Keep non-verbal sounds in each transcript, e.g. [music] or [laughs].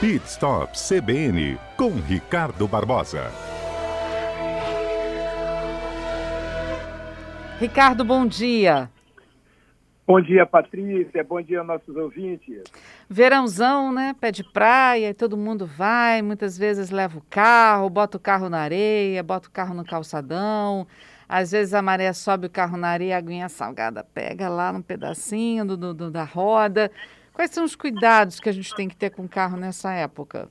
Pit Stop CBN com Ricardo Barbosa. Ricardo, bom dia. Bom dia, Patrícia. Bom dia, nossos ouvintes. Verãozão, né? Pé de praia, todo mundo vai, muitas vezes leva o carro, bota o carro na areia, bota o carro no calçadão. Às vezes a maré sobe o carro na areia, a aguinha salgada pega lá num pedacinho do, do, do, da roda. Quais são os cuidados que a gente tem que ter com o carro nessa época?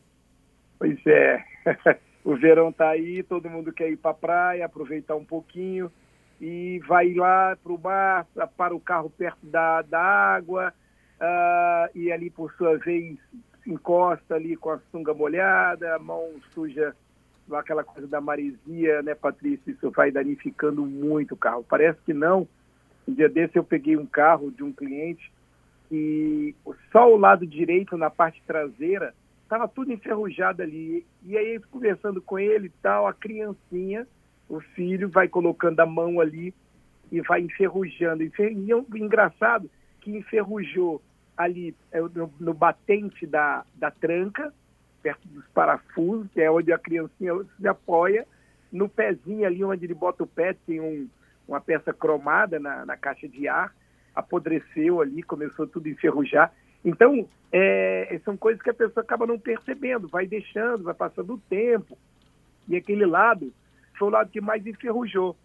Pois é, [laughs] o verão está aí, todo mundo quer ir para a praia, aproveitar um pouquinho e vai lá para o mar, para o carro perto da, da água uh, e ali, por sua vez, encosta ali com a sunga molhada, a mão suja aquela coisa da maresia, né, Patrícia? Isso vai danificando muito o carro. Parece que não. Um dia desse eu peguei um carro de um cliente e só o lado direito, na parte traseira, estava tudo enferrujado ali. E aí, conversando com ele e tal, a criancinha, o filho, vai colocando a mão ali e vai enferrujando. E engraçado que enferrujou ali é, no, no batente da, da tranca, perto dos parafusos, que é onde a criancinha se apoia, no pezinho ali onde ele bota o pé, tem um, uma peça cromada na, na caixa de ar, apodreceu ali, começou tudo a enferrujar. Então, é, são coisas que a pessoa acaba não percebendo, vai deixando, vai passando o tempo. E aquele lado foi o lado que mais enferrujou,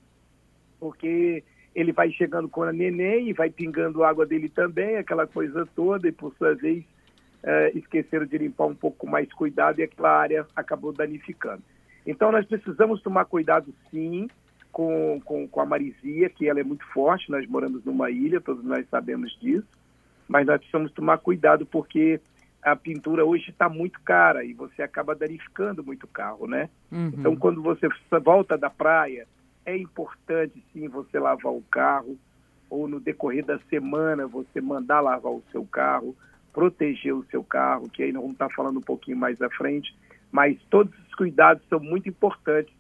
porque ele vai chegando com a neném e vai pingando água dele também, aquela coisa toda, e por sua vez é, esqueceram de limpar um pouco mais cuidado e aquela área acabou danificando. Então nós precisamos tomar cuidado sim com, com, com a marisia, que ela é muito forte, nós moramos numa ilha, todos nós sabemos disso, mas nós precisamos tomar cuidado porque a pintura hoje está muito cara e você acaba danificando muito o carro, né? Uhum. Então quando você volta da praia, é importante sim você lavar o carro, ou no decorrer da semana você mandar lavar o seu carro, proteger o seu carro, que aí nós vamos estar falando um pouquinho mais à frente, mas todos os cuidados são muito importantes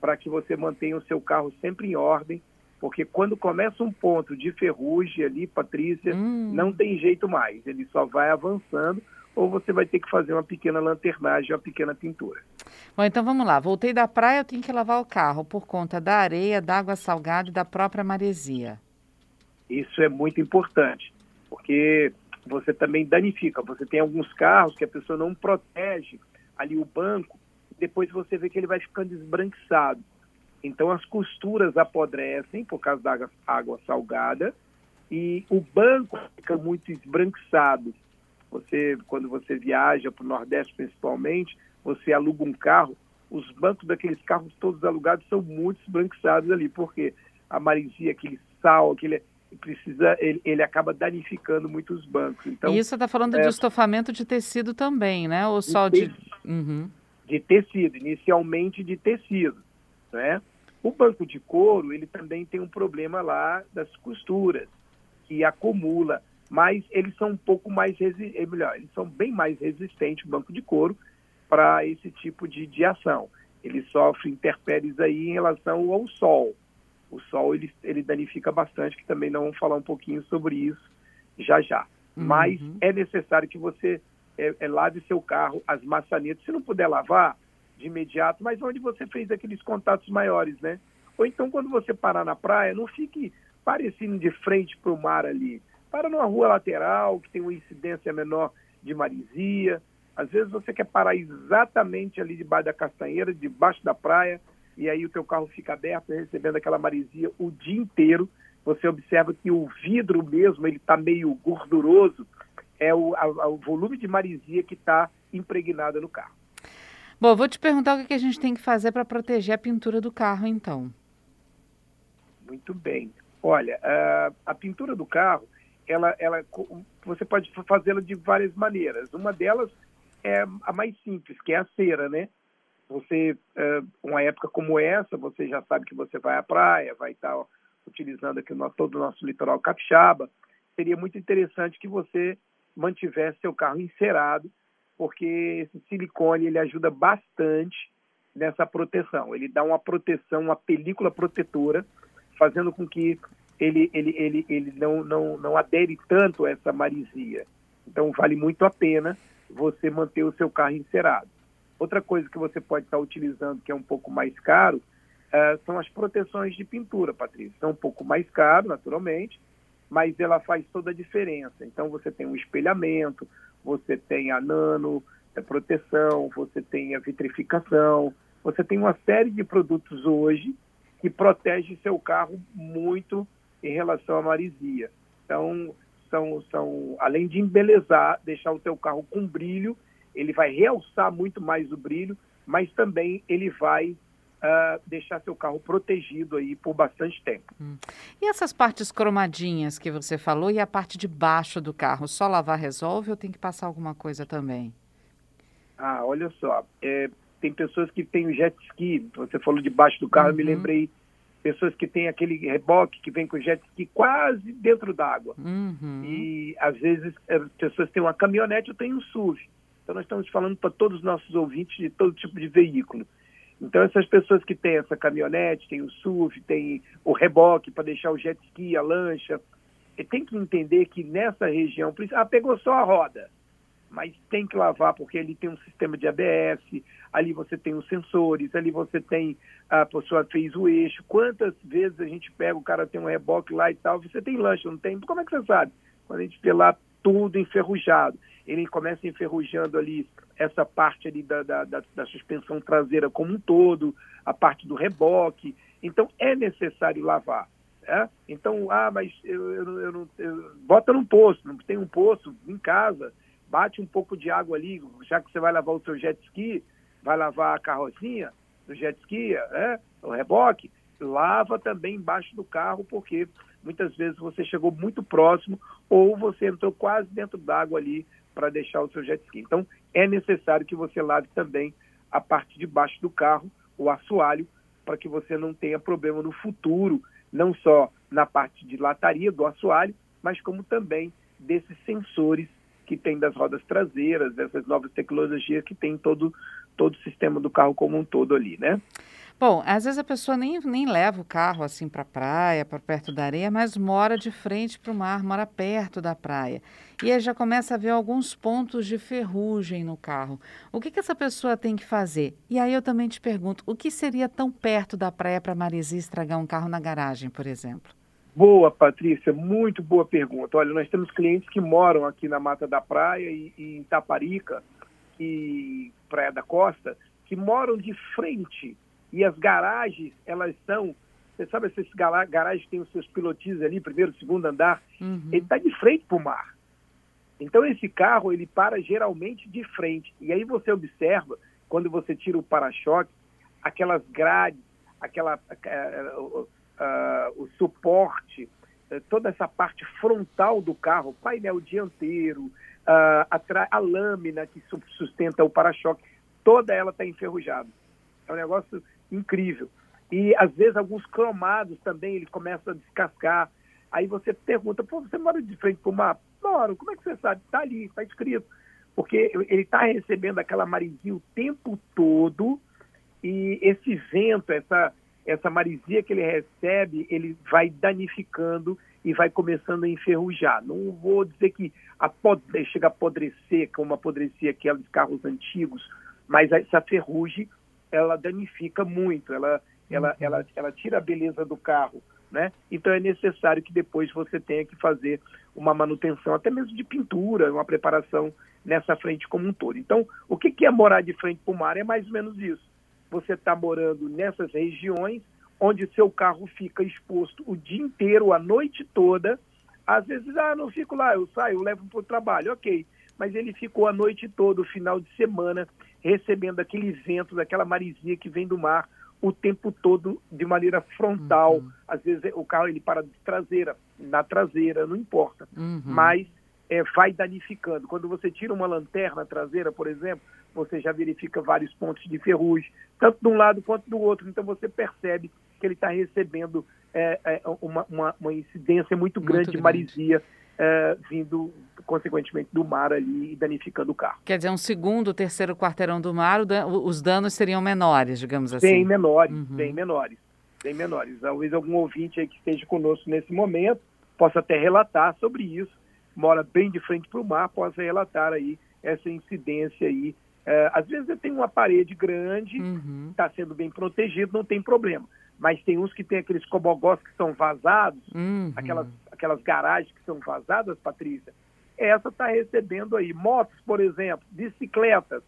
para que você mantenha o seu carro sempre em ordem, porque quando começa um ponto de ferrugem ali, Patrícia, hum. não tem jeito mais, ele só vai avançando ou você vai ter que fazer uma pequena lanternagem, uma pequena pintura. Bom, então vamos lá. Voltei da praia, eu tenho que lavar o carro por conta da areia, da água salgada e da própria maresia. Isso é muito importante, porque você também danifica. Você tem alguns carros que a pessoa não protege ali o banco, depois você vê que ele vai ficando esbranquiçado. Então as costuras apodrecem por causa da água, salgada e o banco fica muito esbranquiçado. Você, quando você viaja para o Nordeste principalmente, você aluga um carro, os bancos daqueles carros todos alugados são muito esbranquiçados ali, porque a marisia, aquele sal, aquele precisa ele, ele acaba danificando muitos bancos. Então, e isso está falando é, de estofamento de tecido também, né? Ou só de... De, uhum. De tecido, inicialmente de tecido, né? O banco de couro, ele também tem um problema lá das costuras, que acumula, mas eles são um pouco mais, é melhor, eles são bem mais resistentes, o banco de couro, para esse tipo de, de ação. Ele sofre intempéries aí em relação ao sol, o sol ele, ele danifica bastante, que também não vamos falar um pouquinho sobre isso já já. Uhum. Mas é necessário que você é, é, lave seu carro, as maçanetas, se não puder lavar de imediato, mas onde você fez aqueles contatos maiores, né? Ou então quando você parar na praia, não fique parecendo de frente para o mar ali. Para numa rua lateral, que tem uma incidência menor de marisia. Às vezes você quer parar exatamente ali debaixo da castanheira, debaixo da praia, e aí o teu carro fica aberto, recebendo aquela maresia o dia inteiro. Você observa que o vidro mesmo, ele está meio gorduroso, é o, a, o volume de maresia que está impregnada no carro. Bom, vou te perguntar o que a gente tem que fazer para proteger a pintura do carro, então. Muito bem. Olha, a, a pintura do carro, ela, ela, você pode fazê-la de várias maneiras. Uma delas é a mais simples, que é a cera, né? Você, é, uma época como essa, você já sabe que você vai à praia, vai estar utilizando aqui no, todo o nosso litoral capixaba. Seria muito interessante que você mantivesse seu carro encerado, porque esse silicone ele ajuda bastante nessa proteção. Ele dá uma proteção, uma película protetora, fazendo com que ele, ele, ele, ele não, não, não adere tanto a essa marisia. Então, vale muito a pena você manter o seu carro encerado. Outra coisa que você pode estar utilizando, que é um pouco mais caro, uh, são as proteções de pintura, Patrícia. São um pouco mais caro, naturalmente, mas ela faz toda a diferença. Então, você tem o espelhamento, você tem a nano a proteção, você tem a vitrificação, você tem uma série de produtos hoje que protege seu carro muito em relação à marisia. Então, são, são, além de embelezar, deixar o teu carro com brilho, ele vai realçar muito mais o brilho, mas também ele vai uh, deixar seu carro protegido aí por bastante tempo. Hum. E essas partes cromadinhas que você falou e a parte de baixo do carro, só lavar resolve ou tem que passar alguma coisa também? Ah, olha só, é, tem pessoas que têm o jet ski, você falou de baixo do carro, uhum. eu me uhum. lembrei pessoas que têm aquele reboque que vem com jet ski quase dentro d'água. Uhum. E às vezes as pessoas têm uma caminhonete ou têm um SUV. Então nós estamos falando para todos os nossos ouvintes de todo tipo de veículo. Então essas pessoas que têm essa caminhonete, têm o SUV, têm o reboque para deixar o jet ski, a lancha, tem que entender que nessa região, ah, pegou só a roda mas tem que lavar porque ali tem um sistema de ABS, ali você tem os sensores, ali você tem a pessoa fez o eixo. Quantas vezes a gente pega, o cara tem um reboque lá e tal, você tem lanche, não tem? Como é que você sabe? Quando a gente vê lá tudo enferrujado, ele começa enferrujando ali essa parte ali da, da, da, da suspensão traseira como um todo, a parte do reboque. Então é necessário lavar. É? Então, ah, mas eu, eu, eu não. Eu, bota num poço, não tem um poço em casa bate um pouco de água ali, já que você vai lavar o seu jet ski, vai lavar a carrocinha do jet ski, né, o reboque, lava também embaixo do carro, porque muitas vezes você chegou muito próximo ou você entrou quase dentro d'água ali para deixar o seu jet ski. Então, é necessário que você lave também a parte de baixo do carro, o assoalho, para que você não tenha problema no futuro, não só na parte de lataria do assoalho, mas como também desses sensores que tem das rodas traseiras, dessas novas tecnologias que tem todo, todo o sistema do carro como um todo ali, né? Bom, às vezes a pessoa nem, nem leva o carro assim para a praia, para perto da areia, mas mora de frente para o mar, mora perto da praia. E aí já começa a ver alguns pontos de ferrugem no carro. O que, que essa pessoa tem que fazer? E aí eu também te pergunto, o que seria tão perto da praia para Marisi estragar um carro na garagem, por exemplo? Boa, Patrícia, muito boa pergunta. Olha, nós temos clientes que moram aqui na Mata da Praia e, e em Taparica e Praia da Costa, que moram de frente e as garagens, elas são, você sabe essas garagens têm os seus pilotis ali, primeiro, segundo andar, uhum. ele está de frente para o mar. Então esse carro, ele para geralmente de frente. E aí você observa, quando você tira o para-choque, aquelas grades, aquela... Uh, uh, o suporte, uh, toda essa parte frontal do carro, painel dianteiro, uh, a, a, lâmina que sustenta o para-choque, toda ela está enferrujada. É um negócio incrível. E às vezes alguns cromados também ele começa a descascar. Aí você pergunta, pô, você mora de frente para o mar? Moro, como é que você sabe? Está ali, está escrito. Porque ele está recebendo aquela marisia o tempo todo e esse vento, essa, essa marisia que ele recebe, ele vai danificando e vai começando a enferrujar. Não vou dizer que chega a apodrecer, como apodrecia aqueles carros antigos, mas essa ferrugem, ela danifica muito, ela, ela, uhum. ela, ela tira a beleza do carro. Né? Então é necessário que depois você tenha que fazer uma manutenção, até mesmo de pintura, uma preparação nessa frente como um todo. Então, o que é morar de frente para o mar? É mais ou menos isso você está morando nessas regiões onde seu carro fica exposto o dia inteiro, a noite toda. Às vezes, ah, não fico lá, eu saio, eu levo para o trabalho, ok. Mas ele ficou a noite toda, o final de semana, recebendo aquele vento, daquela marisia que vem do mar o tempo todo de maneira frontal. Uhum. Às vezes o carro ele para de traseira, na traseira, não importa. Uhum. Mas é, vai danificando. Quando você tira uma lanterna traseira, por exemplo, você já verifica vários pontos de ferrugem, tanto de um lado quanto do outro. Então você percebe que ele está recebendo é, é, uma, uma, uma, incidência muito grande muito de marisia é, vindo, consequentemente, do mar ali e danificando o carro. Quer dizer, um segundo, terceiro quarteirão do mar, os danos seriam menores, digamos assim? Bem menores, uhum. bem menores, bem menores. Talvez algum ouvinte aí que esteja conosco nesse momento possa até relatar sobre isso, mora bem de frente para o mar, possa relatar aí essa incidência aí. É, às vezes tenho uma parede grande, Uhum. está sendo bem protegido, não tem problema. Mas tem uns que tem aqueles cobogós que são vazados, Uhum. aquelas, aquelas garagens que são vazadas, Patrícia. Essa está recebendo aí. Motos, por exemplo, bicicletas.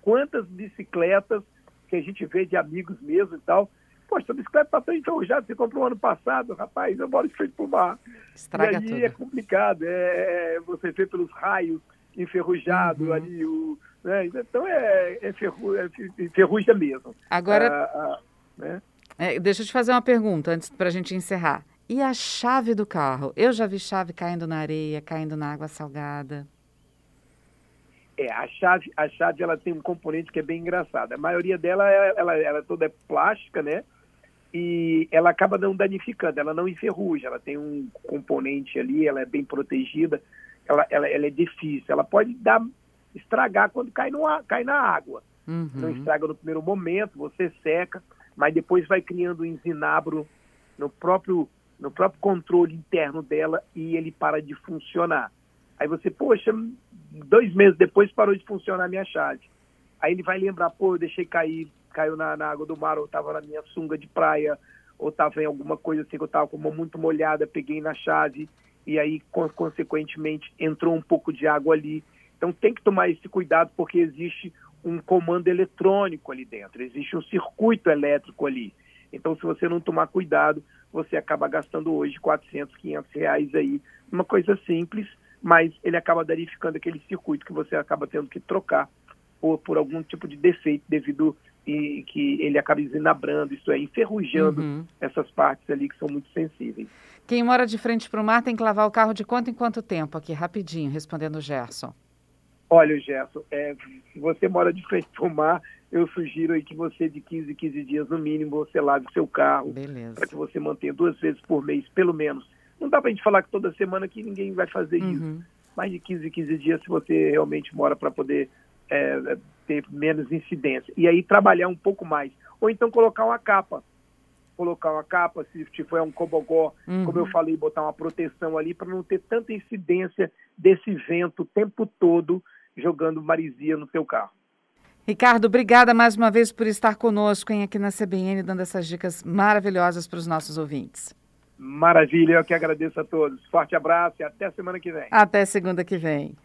Quantas bicicletas que a gente vê de amigos mesmo e tal. Poxa, a bicicleta está tão enferrujada, você comprou ano passado, rapaz, eu moro de frente pro mar. Estraga e aí tudo. é complicado, é, é- você vê pelos raios enferrujado Uhum. ali, o, né? então é, é, ferru, é enferruja mesmo. Agora, Ah, ah, né? é, deixa eu te fazer uma pergunta antes para a gente encerrar. E a chave do carro? Eu já vi chave caindo na areia, caindo na água salgada. É, a chave, a chave ela tem um componente que é bem engraçado. A maioria dela é, ela, ela toda é plástica, né? E ela acaba não danificando, ela não enferruja, ela tem um componente ali, ela é bem protegida, ela, ela, ela é difícil. Ela pode dar estragar quando cai, no, cai na água. Uhum. Não estraga no primeiro momento, você seca, mas depois vai criando um enzinabro no próprio, no próprio controle interno dela e ele para de funcionar. Aí você, poxa, dois meses depois parou de funcionar a minha chave. Aí ele vai lembrar, pô, eu deixei cair, caiu na, na água do mar, ou estava na minha sunga de praia, ou estava em alguma coisa assim que eu estava com muito molhada, peguei na chave, e aí, con- consequentemente, entrou um pouco de água ali. Então tem que tomar esse cuidado, porque existe um comando eletrônico ali dentro, existe um circuito elétrico ali. Então, se você não tomar cuidado, você acaba gastando hoje 400, 500 reais aí, uma coisa simples, mas ele acaba danificando aquele circuito que você acaba tendo que trocar por, por algum tipo de defeito devido e que ele acaba desinabrando, isso é, enferrujando Uhum. essas partes ali que são muito sensíveis. Quem mora de frente para o mar tem que lavar o carro de quanto em quanto tempo? Aqui, rapidinho, respondendo o Gerson. Olha, Gerson, é, se você mora de frente para o mar, eu sugiro aí que você, de 15 em 15 dias no mínimo, você lave o seu carro, Beleza. para que você mantenha duas vezes por mês, pelo menos. Não dá para a gente falar que toda semana que ninguém vai fazer isso, Uhum. mais de 15 em 15 dias se você realmente mora para poder é, ter menos incidência. E aí trabalhar um pouco mais. Ou então colocar uma capa. Colocar uma capa, se tiver um cobogó, Uhum. como eu falei, botar uma proteção ali para não ter tanta incidência desse vento o tempo todo jogando marisia no seu carro. Ricardo, obrigada mais uma vez por estar conosco hein, aqui na CBN, dando essas dicas maravilhosas para os nossos ouvintes. Maravilha, eu que agradeço a todos. Forte abraço e até semana que vem. Até segunda que vem.